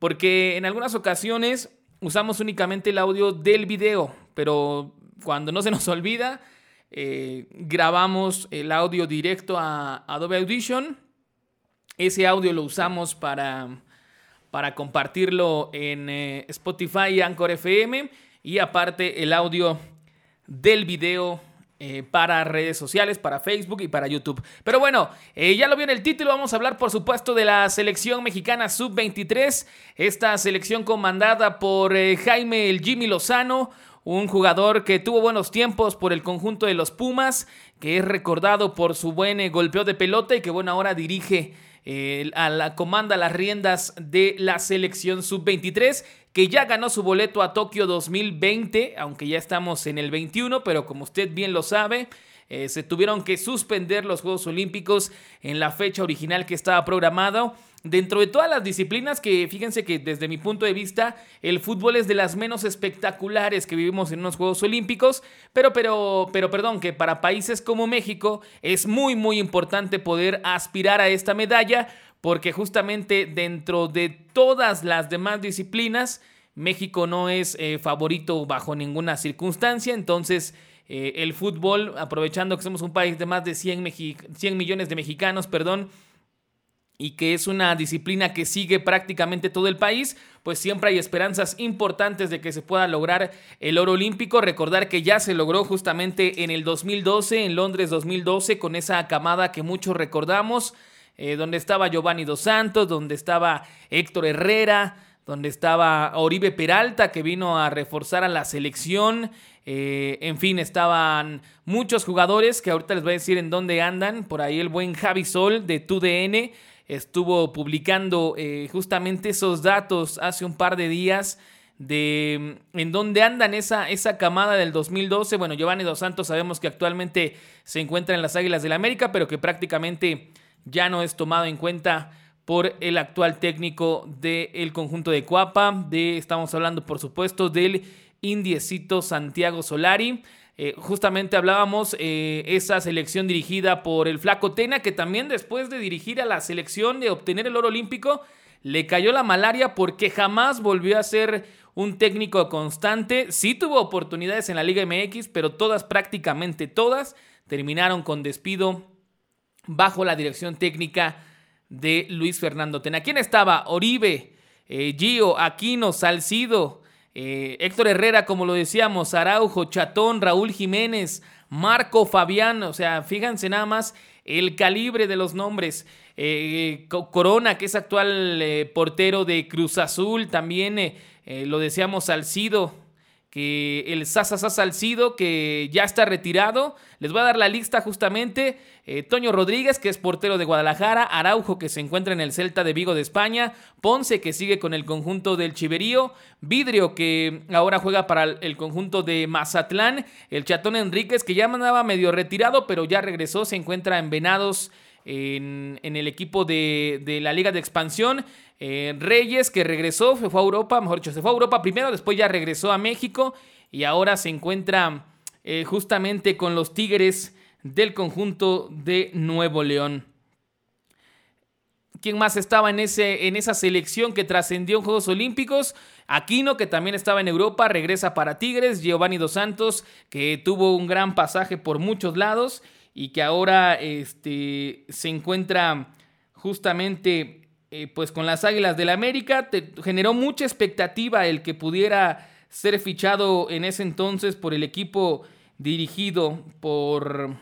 porque en algunas ocasiones usamos únicamente el audio del video, pero cuando no se nos olvida, eh, grabamos el audio directo a Adobe Audition. Ese audio lo usamos para, para compartirlo en eh, Spotify y Anchor FM. Y aparte el audio del video eh, para redes sociales, para Facebook y para YouTube. Pero bueno, eh, ya lo vi en el título, vamos a hablar por supuesto de la selección mexicana sub-23, esta selección comandada por eh, Jaime el Jimmy Lozano, un jugador que tuvo buenos tiempos por el conjunto de los Pumas, que es recordado por su buen golpeo de pelota y que bueno, ahora dirige a la comanda las riendas de la selección sub-23 que ya ganó su boleto a Tokio 2020, aunque ya estamos en el 21, pero como usted bien lo sabe, eh, se tuvieron que suspender los Juegos Olímpicos en la fecha original que estaba programado. Dentro de todas las disciplinas que fíjense que desde mi punto de vista el fútbol es de las menos espectaculares que vivimos en unos Juegos Olímpicos, pero pero pero perdón, que para países como México es muy muy importante poder aspirar a esta medalla porque justamente dentro de todas las demás disciplinas, México no es eh, favorito bajo ninguna circunstancia, entonces eh, el fútbol, aprovechando que somos un país de más de 100, 100 millones de mexicanos, perdón, y que es una disciplina que sigue prácticamente todo el país, pues siempre hay esperanzas importantes de que se pueda lograr el oro olímpico. Recordar que ya se logró justamente en el 2012, en Londres 2012, con esa camada que muchos recordamos. Eh, donde estaba Giovanni Dos Santos, donde estaba Héctor Herrera, donde estaba Oribe Peralta, que vino a reforzar a la selección. Eh, en fin, estaban muchos jugadores que ahorita les voy a decir en dónde andan. Por ahí el buen Javi Sol de TUDN estuvo publicando eh, justamente esos datos hace un par de días de mm, en dónde andan esa, esa camada del 2012. Bueno, Giovanni Dos Santos sabemos que actualmente se encuentra en las Águilas del la América, pero que prácticamente ya no es tomado en cuenta por el actual técnico del conjunto de Cuapa. De, estamos hablando, por supuesto, del indiecito Santiago Solari. Eh, justamente hablábamos eh, esa selección dirigida por el Flaco Tena, que también después de dirigir a la selección de obtener el oro olímpico, le cayó la malaria porque jamás volvió a ser un técnico constante. Sí tuvo oportunidades en la Liga MX, pero todas, prácticamente todas, terminaron con despido bajo la dirección técnica de Luis Fernando Tena. ¿Quién estaba? Oribe, eh, Gio, Aquino, Salcido, eh, Héctor Herrera, como lo decíamos, Araujo, Chatón, Raúl Jiménez, Marco Fabián, o sea, fíjense nada más el calibre de los nombres. Eh, Corona, que es actual portero de Cruz Azul, también lo decíamos Salcido, que el Sasa Salcido, que ya está retirado. Les voy a dar la lista justamente. Eh, Toño Rodríguez, que es portero de Guadalajara. Araujo, que se encuentra en el Celta de Vigo de España. Ponce, que sigue con el conjunto del Chiverío. Vidrio, que ahora juega para el conjunto de Mazatlán. El Chatón Enríquez, que ya mandaba medio retirado, pero ya regresó. Se encuentra en Venados en, el equipo de, de la Liga de Expansión. Eh, Reyes, que regresó, fue a Europa, mejor dicho, se fue a Europa primero, después ya regresó a México y ahora se encuentra eh, justamente con los Tigres del conjunto de Nuevo León. ¿Quién más estaba en, ese, en esa selección que trascendió en Juegos Olímpicos? Aquino, que también estaba en Europa, regresa para Tigres. Giovanni Dos Santos, que tuvo un gran pasaje por muchos lados y que ahora este, se encuentra justamente eh, pues con las Águilas del la América. Te generó mucha expectativa el que pudiera ser fichado en ese entonces por el equipo dirigido por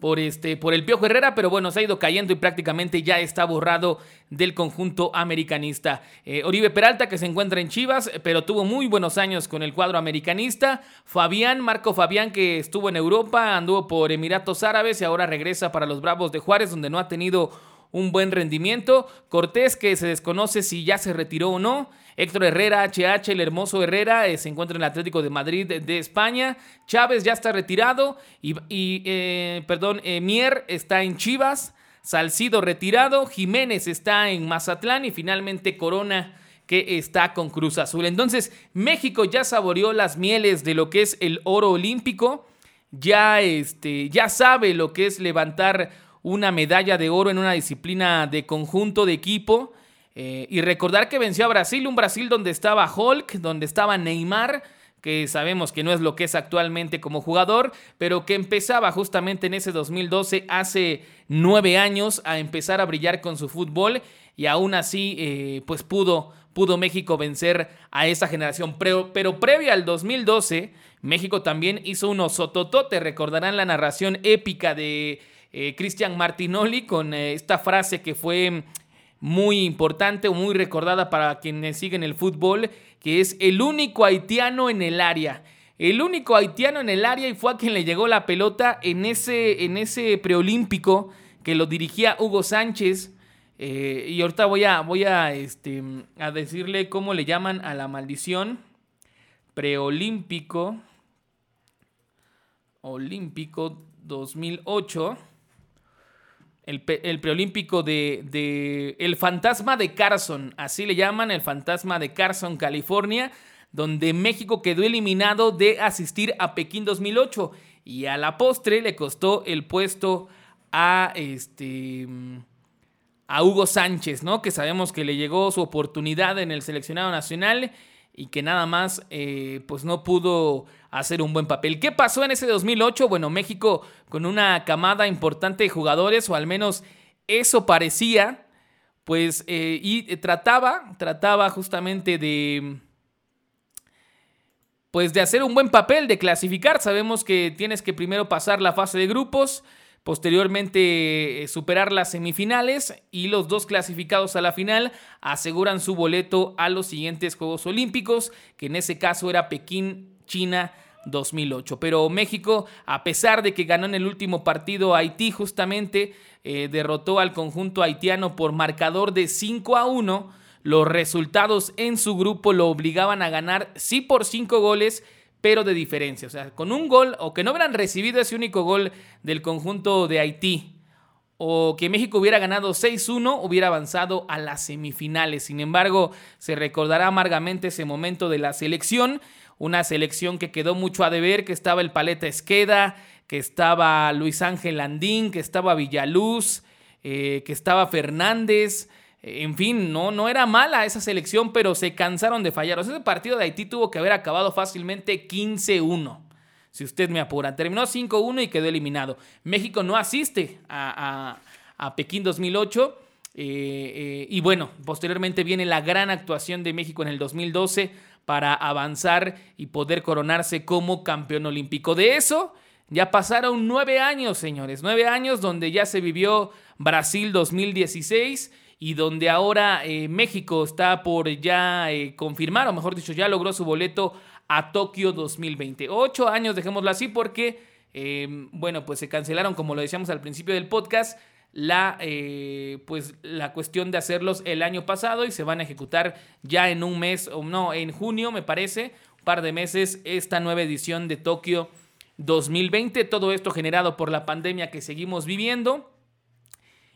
por este por el Piojo Herrera, pero bueno, se ha ido cayendo y prácticamente ya está borrado del conjunto americanista. Eh, Oribe Peralta que se encuentra en Chivas, pero tuvo muy buenos años con el cuadro americanista. Fabián, Marco Fabián que estuvo en Europa, anduvo por Emiratos Árabes y ahora regresa para los Bravos de Juárez donde no ha tenido un buen rendimiento. Cortés, que se desconoce si ya se retiró o no. Héctor Herrera, HH, el hermoso Herrera, eh, se encuentra en el Atlético de Madrid de, España. Chávez ya está retirado. Y, eh, perdón, eh, Mier está en Chivas. Salcido retirado. Jiménez está en Mazatlán. Y finalmente Corona que está con Cruz Azul. Entonces, México ya saboreó las mieles de lo que es el oro olímpico. Ya, este, ya sabe lo que es levantar una medalla de oro en una disciplina de conjunto, de equipo. Eh, y recordar que venció a Brasil, un Brasil donde estaba Hulk, donde estaba Neymar, que sabemos que no es lo que es actualmente como jugador, pero que empezaba justamente en ese 2012, hace nueve años, a empezar a brillar con su fútbol y aún así, eh, pues pudo, pudo México vencer a esa generación. Pero, pero previo al 2012, México también hizo unos sototote, recordarán la narración épica de eh, Cristian Martinoli con esta frase que fue muy importante o muy recordada para quienes siguen el fútbol, que es el único haitiano en el área. El único haitiano en el área y fue a quien le llegó la pelota en ese, en ese preolímpico que lo dirigía Hugo Sánchez. Eh, y ahorita voy a, voy a, este, a decirle cómo le llaman a la maldición. Preolímpico. Olímpico 2008 el, preolímpico de, El Fantasma de Carson, así le llaman, el Fantasma de Carson, California, donde México quedó eliminado de asistir a Pekín 2008 y a la postre le costó el puesto a este a Hugo Sánchez, ¿no? Que sabemos que le llegó su oportunidad en el seleccionado nacional y que nada más eh, pues no pudo hacer un buen papel. ¿Qué pasó en ese 2008? Bueno, México con una camada importante de jugadores, o al menos eso parecía, pues, eh, y trataba, trataba justamente de, pues, de hacer un buen papel, de clasificar. Sabemos que tienes que primero pasar la fase de grupos, posteriormente eh, superar las semifinales y los dos clasificados a la final aseguran su boleto a los siguientes Juegos Olímpicos, que en ese caso era Pekín, China 2008. Pero México, a pesar de que ganó en el último partido Haití, justamente eh, derrotó al conjunto haitiano por marcador de 5 a 1. Los resultados en su grupo lo obligaban a ganar, sí por 5 goles, pero de diferencia. O sea, con un gol, o que no hubieran recibido ese único gol del conjunto de Haití, o que México hubiera ganado 6-1, hubiera avanzado a las semifinales. Sin embargo, se recordará amargamente ese momento de la selección una selección que quedó mucho a deber, que estaba el Paleta Esqueda, que estaba Luis Ángel Landín, que estaba Villaluz, eh, que estaba Fernández. En fin, no, no era mala esa selección, pero se cansaron de fallar. ese partido de Haití tuvo que haber acabado fácilmente 15-1. Si usted me apura. Terminó 5-1 y quedó eliminado. México no asiste a, Pekín 2008. Eh, eh, y bueno, posteriormente viene la gran actuación de México en el 2012 para avanzar y poder coronarse como campeón olímpico. De eso ya pasaron nueve años, señores, nueve años donde ya se vivió Brasil 2016 y donde ahora eh, México está por ya eh, confirmar, o mejor dicho, ya logró su boleto a Tokio 2020. Ocho años, dejémoslo así, porque, eh, bueno, pues se cancelaron, como lo decíamos al principio del podcast, la, eh, pues, la cuestión de hacerlos el año pasado y se van a ejecutar ya en un mes, o no, en junio me parece, un par de meses, esta nueva edición de Tokio 2020. Todo esto generado por la pandemia que seguimos viviendo.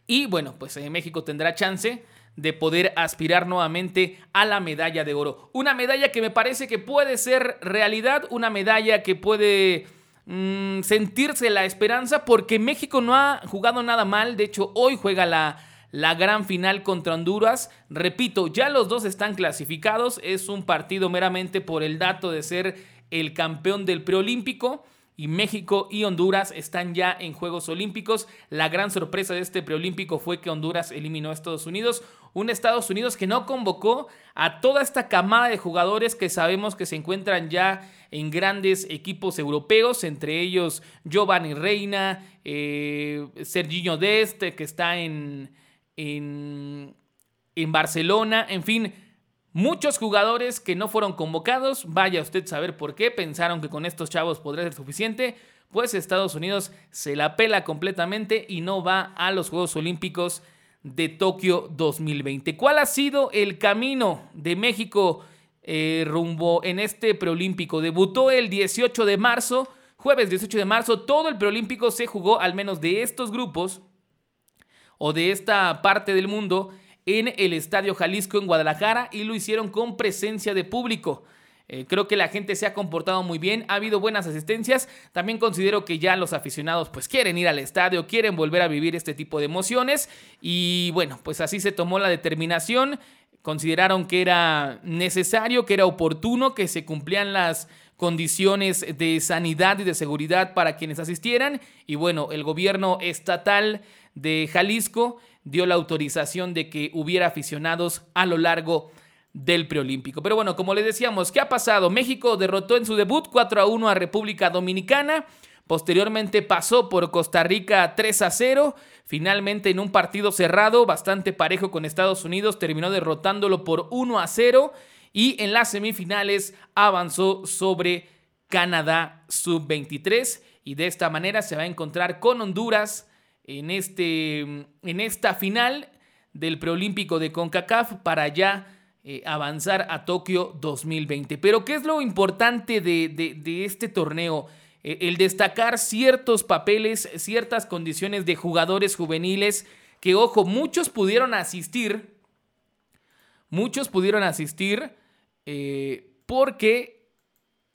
Y bueno, pues eh, México tendrá chance de poder aspirar nuevamente a la medalla de oro. Una medalla que me parece que puede ser realidad, una medalla que puede Mm, sentirse la esperanza porque México no ha jugado nada mal. De hecho, hoy juega la, la gran final contra Honduras. Repito, ya los dos están clasificados. Es un partido meramente por el dato de ser el campeón del preolímpico y México y Honduras están ya en Juegos Olímpicos. La gran sorpresa de este preolímpico fue que Honduras eliminó a Estados Unidos, un Estados Unidos que no convocó a toda esta camada de jugadores que sabemos que se encuentran ya en grandes equipos europeos, entre ellos Giovanni Reina, eh, Serginho Dest, que está en, en, en Barcelona, en fin Muchos jugadores que no fueron convocados, vaya usted a saber por qué, pensaron que con estos chavos podría ser suficiente, pues Estados Unidos se la pela completamente y no va a los Juegos Olímpicos de Tokio 2020. ¿Cuál ha sido el camino de México eh, rumbo en este preolímpico? Debutó el 18 de marzo, jueves 18 de marzo, todo el preolímpico se jugó al menos de estos grupos o de esta parte del mundo en el Estadio Jalisco en Guadalajara y lo hicieron con presencia de público. Eh, creo que la gente se ha comportado muy bien, ha habido buenas asistencias. También considero que ya los aficionados pues quieren ir al estadio, quieren volver a vivir este tipo de emociones. Y bueno, pues así se tomó la determinación. Consideraron que era necesario, que era oportuno, que se cumplían las condiciones de sanidad y de seguridad para quienes asistieran. Y bueno, el gobierno estatal de Jalisco dio la autorización de que hubiera aficionados a lo largo del preolímpico. Pero bueno, como les decíamos, ¿qué ha pasado? México derrotó en su debut 4 a 1 a República Dominicana. Posteriormente pasó por Costa Rica 3 a 0. Finalmente en un partido cerrado, bastante parejo con Estados Unidos, terminó derrotándolo por 1 a 0. Y en las semifinales avanzó sobre Canadá sub-23. Y de esta manera se va a encontrar con Honduras en, este, en esta final del preolímpico de CONCACAF para ya eh, avanzar a Tokio 2020. Pero ¿qué es lo importante de, este torneo? Eh, el destacar ciertos papeles, ciertas condiciones de jugadores juveniles que, ojo, muchos pudieron asistir, muchos pudieron asistir eh, porque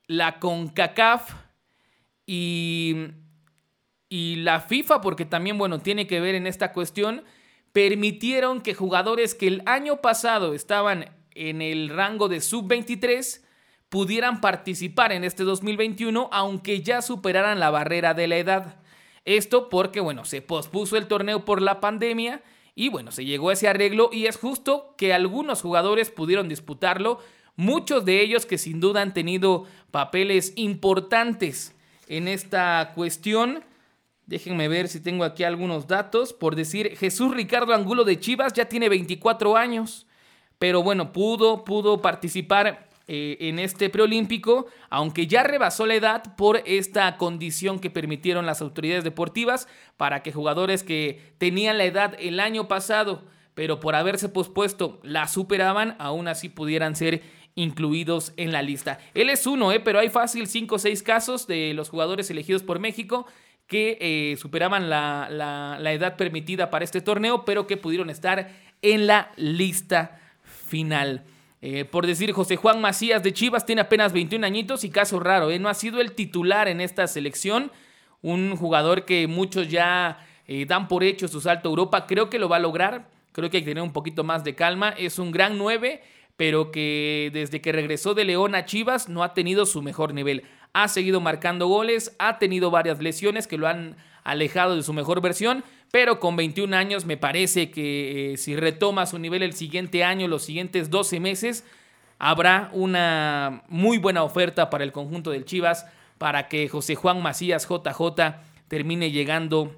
la CONCACAF y, y la FIFA, porque también, bueno, tiene que ver en esta cuestión, permitieron que jugadores que el año pasado estaban en el rango de sub-23 pudieran participar en este 2021 aunque ya superaran la barrera de la edad. Esto porque, bueno, se pospuso el torneo por la pandemia y, bueno, se llegó a ese arreglo y es justo que algunos jugadores pudieron disputarlo, muchos de ellos que sin duda han tenido papeles importantes en esta cuestión. Déjenme ver si tengo aquí algunos datos. Por decir, Jesús Ricardo Angulo de Chivas ya tiene 24 años, pero bueno, pudo, pudo participar eh, en este preolímpico, aunque ya rebasó la edad por esta condición que permitieron las autoridades deportivas para que jugadores que tenían la edad el año pasado, pero por haberse pospuesto la superaban, aún así pudieran ser incluidos en la lista. Él es uno, eh, pero hay fácil 5 o 6 casos de los jugadores elegidos por México que eh, superaban la, edad permitida para este torneo, pero que pudieron estar en la lista final. Eh, por decir, José Juan Macías de Chivas tiene apenas 21 añitos y caso raro, ¿eh? no ha sido el titular en esta selección, un jugador que muchos ya dan por hecho su salto a Europa, creo que lo va a lograr, creo que hay que tener un poquito más de calma, es un gran 9, pero que desde que regresó de León a Chivas no ha tenido su mejor nivel ha seguido marcando goles, ha tenido varias lesiones que lo han alejado de su mejor versión, pero con 21 años me parece que eh, si retoma su nivel el siguiente año, los siguientes 12 meses, habrá una muy buena oferta para el conjunto del Chivas para que José Juan Macías JJ termine llegando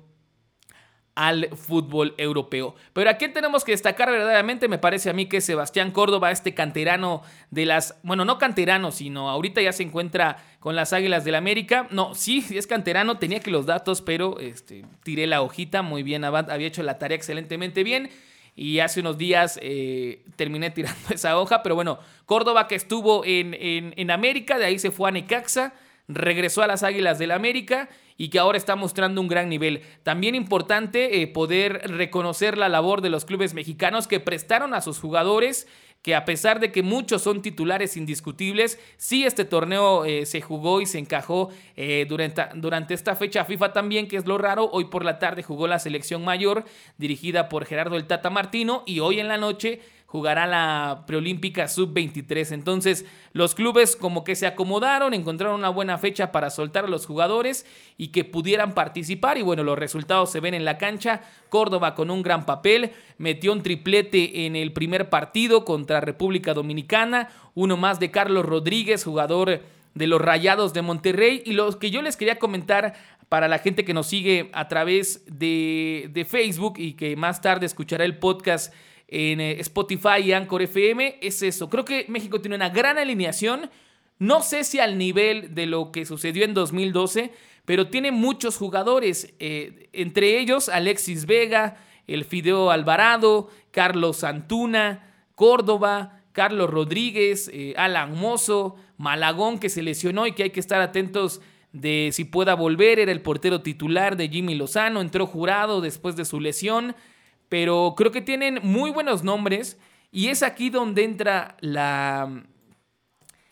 al fútbol europeo. Pero a quién tenemos que destacar verdaderamente, me parece a mí que Sebastián Córdoba, este canterano de las, bueno, no canterano, sino ahorita ya se encuentra con las Águilas del América. No, sí, es canterano, tenía que los datos, pero este, tiré la hojita muy bien, había hecho la tarea excelentemente bien. Y hace unos días eh, terminé tirando esa hoja, pero bueno, Córdoba que estuvo en, en, en América, de ahí se fue a Necaxa, regresó a las Águilas del América y que ahora está mostrando un gran nivel. También importante eh, poder reconocer la labor de los clubes mexicanos que prestaron a sus jugadores que a pesar de que muchos son titulares indiscutibles, sí este torneo eh, se jugó y se encajó eh, durante, durante esta fecha FIFA también, que es lo raro. Hoy por la tarde jugó la selección mayor dirigida por Gerardo el Tata Martino y hoy en la noche jugará la preolímpica sub-23. Entonces los clubes como que se acomodaron, encontraron una buena fecha para soltar a los jugadores y que pudieran participar. Y bueno, los resultados se ven en la cancha. Córdoba con un gran papel, metió un triplete en el primer partido contra República Dominicana, uno más de Carlos Rodríguez, jugador de los Rayados de Monterrey. Y lo que yo les quería comentar para la gente que nos sigue a través de, de Facebook y que más tarde escuchará el podcast en eh, Spotify y Anchor FM es eso. Creo que México tiene una gran alineación. No sé si al nivel de lo que sucedió en 2012, pero tiene muchos jugadores. Eh, entre ellos Alexis Vega, el Fideo Alvarado, Carlos Antuna, Córdoba, Carlos Rodríguez, eh, Alan Mozo, Malagón que se lesionó y que hay que estar atentos de si pueda volver. Era el portero titular de Jimmy Lozano, entró jurado después de su lesión pero creo que tienen muy buenos nombres y es aquí donde entra la,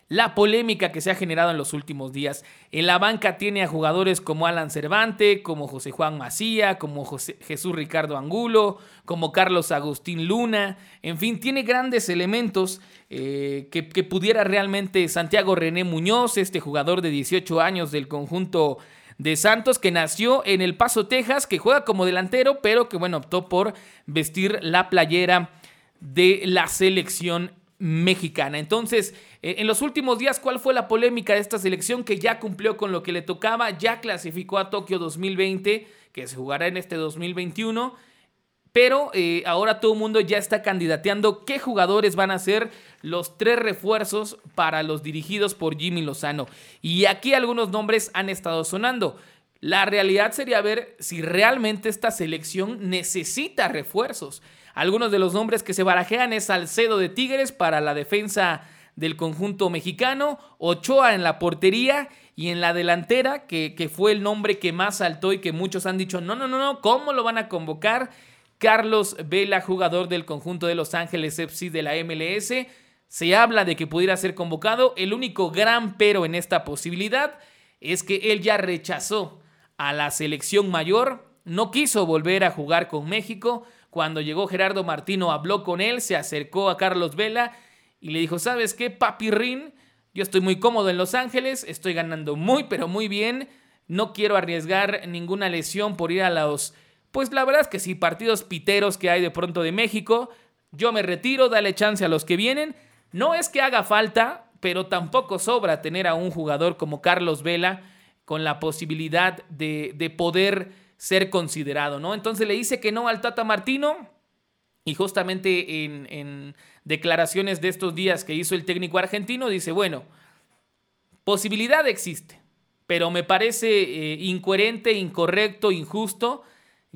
la polémica que se ha generado en los últimos días. En la banca tiene a jugadores como Alan Cervante, como José Juan Macía, como Jesús Ricardo Angulo, como Carlos Agustín Luna. En fin, tiene grandes elementos eh, que, que pudiera realmente Santiago René Muñoz, este jugador de 18 años del conjunto de Santos, que nació en El Paso, Texas, que juega como delantero, pero que bueno, optó por vestir la playera de la selección mexicana. Entonces, eh, en los últimos días, ¿cuál fue la polémica de esta selección que ya cumplió con lo que le tocaba? Ya clasificó a Tokio 2020, que se jugará en este 2021. Pero eh, ahora todo el mundo ya está candidateando qué jugadores van a ser los tres refuerzos para los dirigidos por Jimmy Lozano. Y aquí algunos nombres han estado sonando. La realidad sería ver si realmente esta selección necesita refuerzos. Algunos de los nombres que se barajean es Salcedo de Tigres para la defensa del conjunto mexicano, Ochoa en la portería y en la delantera, que, que, fue el nombre que más saltó y que muchos han dicho, no, no, no, no, ¿cómo lo van a convocar? Carlos Vela, jugador del conjunto de Los Ángeles FC de la MLS. Se habla de que pudiera ser convocado. El único gran pero en esta posibilidad es que él ya rechazó a la selección mayor, no quiso volver a jugar con México, cuando llegó Gerardo Martino, habló con él, se acercó a Carlos Vela y le dijo, ¿sabes qué, papirrín? Yo estoy muy cómodo en Los Ángeles, estoy ganando muy, pero muy bien. No quiero arriesgar ninguna lesión por ir a los, pues la verdad es que sí, partidos piteros que hay de pronto de México. Yo me retiro, dale chance a los que vienen. No es que haga falta, pero tampoco sobra tener a un jugador como Carlos Vela con la posibilidad de, de poder ser considerado, ¿no? Entonces le dice que no al Tata Martino y justamente en, declaraciones de estos días que hizo el técnico argentino dice, bueno, posibilidad existe, pero me parece eh, incoherente, incorrecto, injusto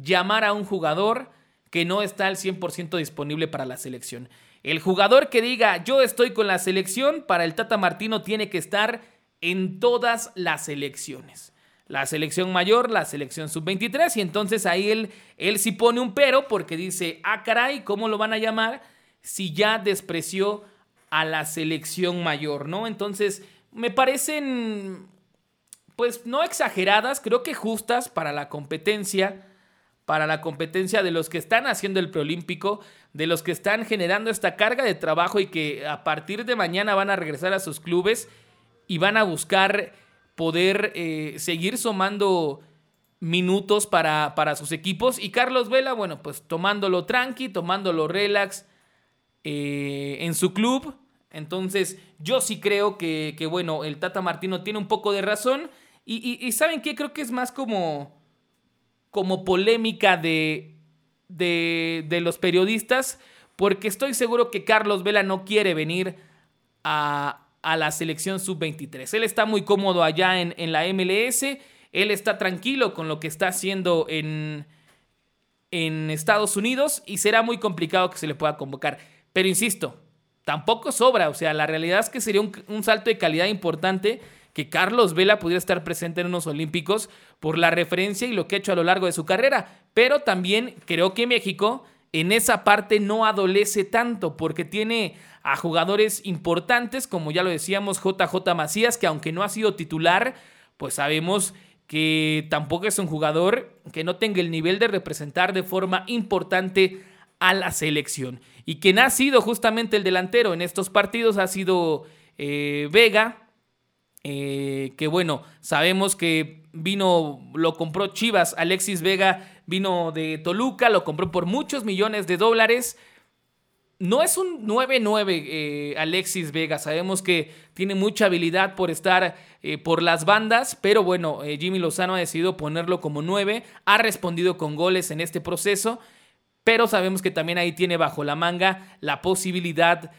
llamar a un jugador que no está al 100% disponible para la selección. El jugador que diga yo estoy con la selección, para el Tata Martino tiene que estar en todas las selecciones la selección mayor, la selección sub-23, y entonces ahí él, él sí pone un pero porque dice, ah, caray, ¿cómo lo van a llamar si ya despreció a la selección mayor, ¿no? Entonces, me parecen, pues, no exageradas, creo que justas para la competencia, para la competencia de los que están haciendo el preolímpico, de los que están generando esta carga de trabajo y que a partir de mañana van a regresar a sus clubes y van a buscar poder eh, seguir sumando minutos para, para, sus equipos. Y Carlos Vela, bueno, pues tomándolo tranqui, tomándolo relax eh, en su club. Entonces, yo sí creo que, bueno, el Tata Martino tiene un poco de razón. Y, ¿saben qué? Creo que es más como, como polémica de, de, de los periodistas, porque estoy seguro que Carlos Vela no quiere venir a, a la selección sub-23. Él está muy cómodo allá en, en, la MLS, él está tranquilo con lo que está haciendo en, en Estados Unidos y será muy complicado que se le pueda convocar. Pero insisto, tampoco sobra, o sea, la realidad es que sería un, un salto de calidad importante que Carlos Vela pudiera estar presente en unos Olímpicos por la referencia y lo que ha hecho a lo largo de su carrera. Pero también creo que México en esa parte no adolece tanto porque tiene a jugadores importantes, como ya lo decíamos, JJ Macías, que aunque no ha sido titular, pues sabemos que tampoco es un jugador que no tenga el nivel de representar de forma importante a la selección. Y quien ha sido justamente el delantero en estos partidos ha sido eh, Vega, eh, que bueno, sabemos que vino, lo compró Chivas, Alexis Vega vino de Toluca, lo compró por muchos millones de dólares. No es un 9-9 eh, Alexis Vega, sabemos que tiene mucha habilidad por estar eh, por las bandas, pero bueno, Jimmy Lozano ha decidido ponerlo como 9, ha respondido con goles en este proceso, pero sabemos que también ahí tiene bajo la manga la posibilidad de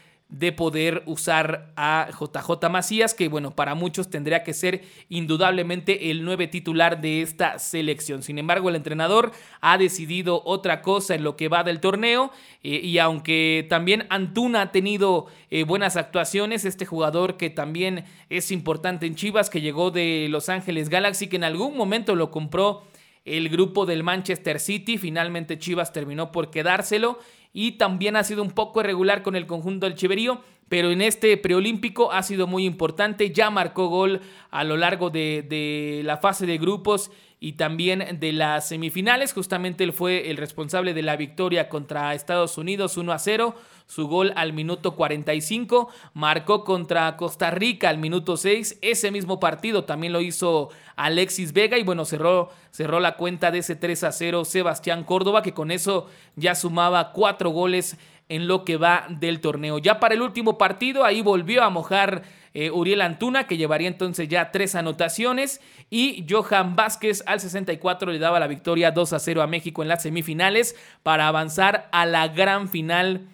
poder usar a JJ Macías, que bueno, para muchos tendría que ser indudablemente el nueve titular de esta selección. Sin embargo, el entrenador ha decidido otra cosa en lo que va del torneo eh, y aunque también Antuna ha tenido eh, buenas actuaciones, este jugador que también es importante en Chivas, que llegó de Los Ángeles Galaxy, que en algún momento lo compró el grupo del Manchester City, finalmente Chivas terminó por quedárselo y también ha sido un poco irregular con el conjunto del Chiverío, pero en este preolímpico ha sido muy importante, ya marcó gol a lo largo de, de la fase de grupos y también de las semifinales. Justamente él fue el responsable de la victoria contra Estados Unidos 1 a 0. Su gol al minuto 45 marcó contra Costa Rica al minuto 6. Ese mismo partido también lo hizo Alexis Vega y bueno, cerró, cerró la cuenta de ese 3 a 0 Sebastián Córdoba que con eso ya sumaba cuatro goles en lo que va del torneo. Ya para el último partido ahí volvió a mojar eh, Uriel Antuna, que llevaría entonces ya tres anotaciones, y Johan Vázquez al 64 le daba la victoria 2 a 0 a México en las semifinales para avanzar a la gran final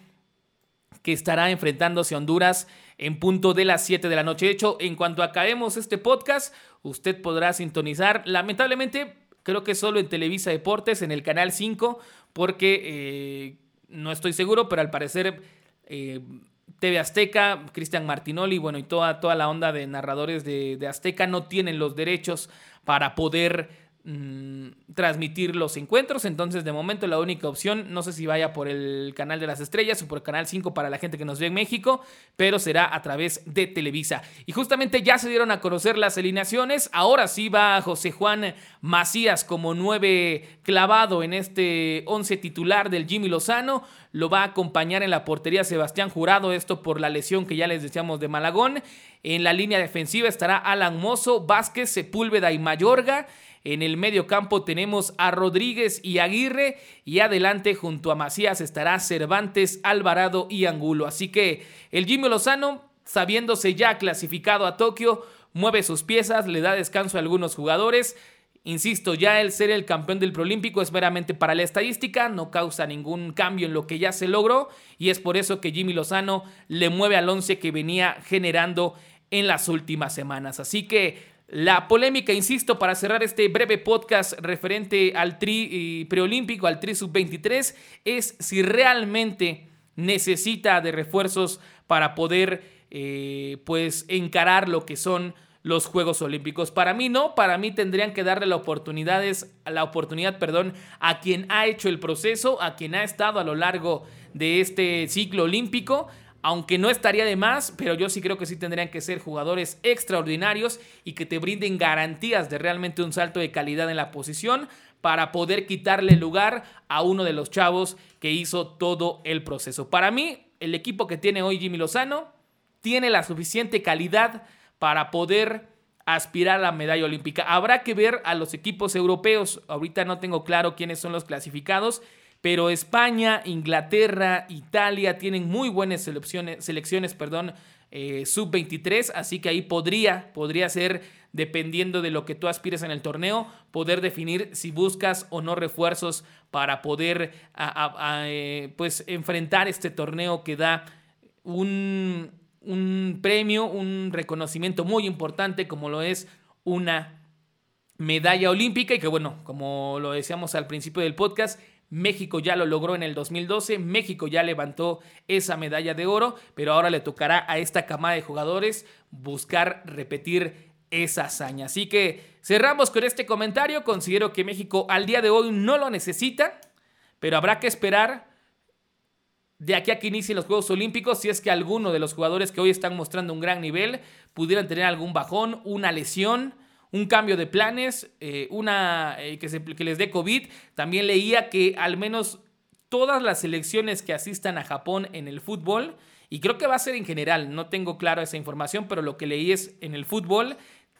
que estará enfrentándose a Honduras en punto de las 7 de la noche. De hecho, en cuanto acabemos este podcast, usted podrá sintonizar, lamentablemente, creo que solo en Televisa Deportes, en el canal 5, porque eh, no estoy seguro, pero al parecer eh, TV Azteca, Cristian Martinoli, bueno, y toda, toda la onda de narradores de, de Azteca no tienen los derechos para poder Mm, transmitir los encuentros. Entonces, de momento, la única opción, no sé si vaya por el canal de las estrellas o por el canal 5 para la gente que nos ve en México, pero será a través de Televisa. Y justamente ya se dieron a conocer las alineaciones. Ahora sí va José Juan Macías como nueve clavado en este 11 titular del Jimmy Lozano. Lo va a acompañar en la portería Sebastián Jurado, esto por la lesión que ya les decíamos de Malagón. En la línea defensiva estará Alan Mozo, Vázquez, Sepúlveda y Mayorga. En el medio campo tenemos a Rodríguez y Aguirre y adelante junto a Macías estará Cervantes, Alvarado y Angulo. Así que el Jimmy Lozano, sabiéndose ya clasificado a Tokio, mueve sus piezas, le da descanso a algunos jugadores. Insisto, ya el ser el campeón del Prolímpico es meramente para la estadística, no causa ningún cambio en lo que ya se logró y es por eso que Jimmy Lozano le mueve al 11 que venía generando en las últimas semanas. Así que la polémica, insisto, para cerrar este breve podcast referente al tri eh, preolímpico, al tri sub-23, es si realmente necesita de refuerzos para poder eh, pues encarar lo que son los Juegos Olímpicos. Para mí no, para mí tendrían que darle la, oportunidades, la oportunidad perdón, a quien ha hecho el proceso, a quien ha estado a lo largo de este ciclo olímpico, aunque no estaría de más, pero yo sí creo que sí tendrían que ser jugadores extraordinarios y que te brinden garantías de realmente un salto de calidad en la posición para poder quitarle lugar a uno de los chavos que hizo todo el proceso. Para mí, el equipo que tiene hoy Jimmy Lozano tiene la suficiente calidad para poder aspirar a la medalla olímpica. Habrá que ver a los equipos europeos. Ahorita no tengo claro quiénes son los clasificados pero España, Inglaterra, Italia tienen muy buenas selecciones, selecciones perdón, eh, sub-23, así que ahí podría, podría ser, dependiendo de lo que tú aspires en el torneo, poder definir si buscas o no refuerzos para poder eh, pues, enfrentar este torneo que da un, un premio, un reconocimiento muy importante como lo es una medalla olímpica y que bueno, como lo decíamos al principio del podcast, México ya lo logró en el 2012, México ya levantó esa medalla de oro, pero ahora le tocará a esta camada de jugadores buscar repetir esa hazaña. Así que cerramos con este comentario, considero que México al día de hoy no lo necesita, pero habrá que esperar de aquí a que inicien los Juegos Olímpicos si es que alguno de los jugadores que hoy están mostrando un gran nivel pudieran tener algún bajón, una lesión un cambio de planes, eh, una eh, que, se, que les dé COVID. También leía que al menos todas las selecciones que asistan a Japón en el fútbol, y creo que va a ser en general, no tengo claro esa información, pero lo que leí es en el fútbol,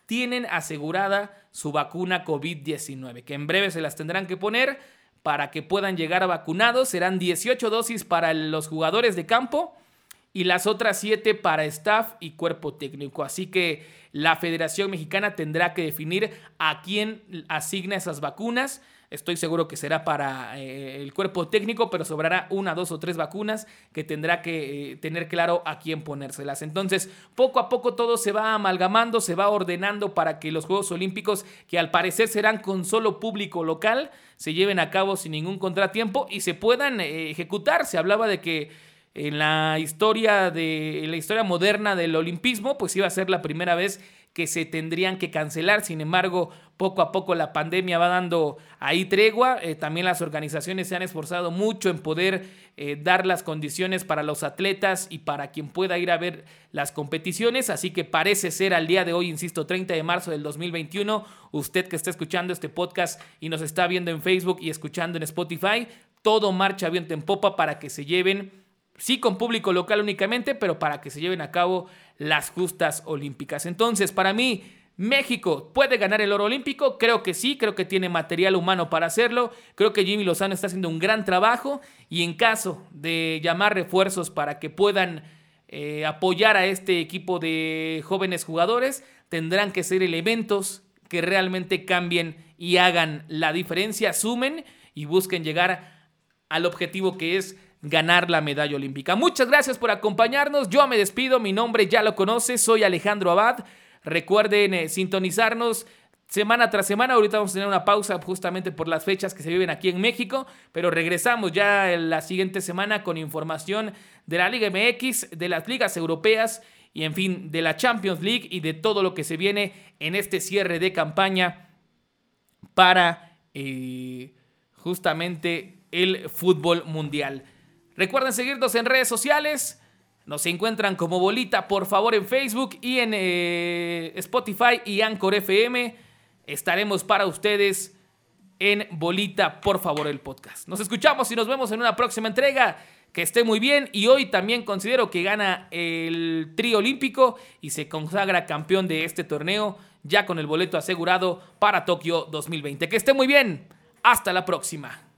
tienen asegurada su vacuna COVID-19, que en breve se las tendrán que poner para que puedan llegar vacunados. Serán 18 dosis para los jugadores de campo y las otras 7 para staff y cuerpo técnico. Así que la Federación Mexicana tendrá que definir a quién asigna esas vacunas. Estoy seguro que será para eh, el cuerpo técnico, pero sobrará una, dos o tres vacunas que tendrá que eh, tener claro a quién ponérselas. Entonces, poco a poco todo se va amalgamando, se va ordenando para que los Juegos Olímpicos, que al parecer serán con solo público local, se lleven a cabo sin ningún contratiempo y se puedan eh, ejecutar. Se hablaba de que en la historia de la historia moderna del olimpismo, pues iba a ser la primera vez que se tendrían que cancelar. Sin embargo, poco a poco la pandemia va dando ahí tregua. Eh, también las organizaciones se han esforzado mucho en poder eh, dar las condiciones para los atletas y para quien pueda ir a ver las competiciones. Así que parece ser al día de hoy, insisto, 30 de marzo del 2021, usted que está escuchando este podcast y nos está viendo en Facebook y escuchando en Spotify, todo marcha viento en popa para que se lleven sí con público local únicamente, pero para que se lleven a cabo las justas olímpicas. Entonces, para mí, México puede ganar el oro olímpico, creo que sí, creo que tiene material humano para hacerlo, creo que Jimmy Lozano está haciendo un gran trabajo y en caso de llamar refuerzos para que puedan eh, apoyar a este equipo de jóvenes jugadores, tendrán que ser elementos que realmente cambien y hagan la diferencia, sumen y busquen llegar al objetivo que es ganar la medalla olímpica. Muchas gracias por acompañarnos. Yo me despido. Mi nombre ya lo conoces. Soy Alejandro Abad. Recuerden eh, sintonizarnos semana tras semana. Ahorita vamos a tener una pausa justamente por las fechas que se viven aquí en México, pero regresamos ya la siguiente semana con información de la Liga MX, de las ligas europeas y en fin, de la Champions League y de todo lo que se viene en este cierre de campaña para eh, justamente el fútbol mundial. Recuerden seguirnos en redes sociales. Nos encuentran como Bolita, por favor, en Facebook y en eh, Spotify y Anchor FM. Estaremos para ustedes en Bolita, por favor, el podcast. Nos escuchamos y nos vemos en una próxima entrega. Que esté muy bien y hoy también considero que gana el trío olímpico y se consagra campeón de este torneo ya con el boleto asegurado para Tokio 2020. Que esté muy bien. Hasta la próxima.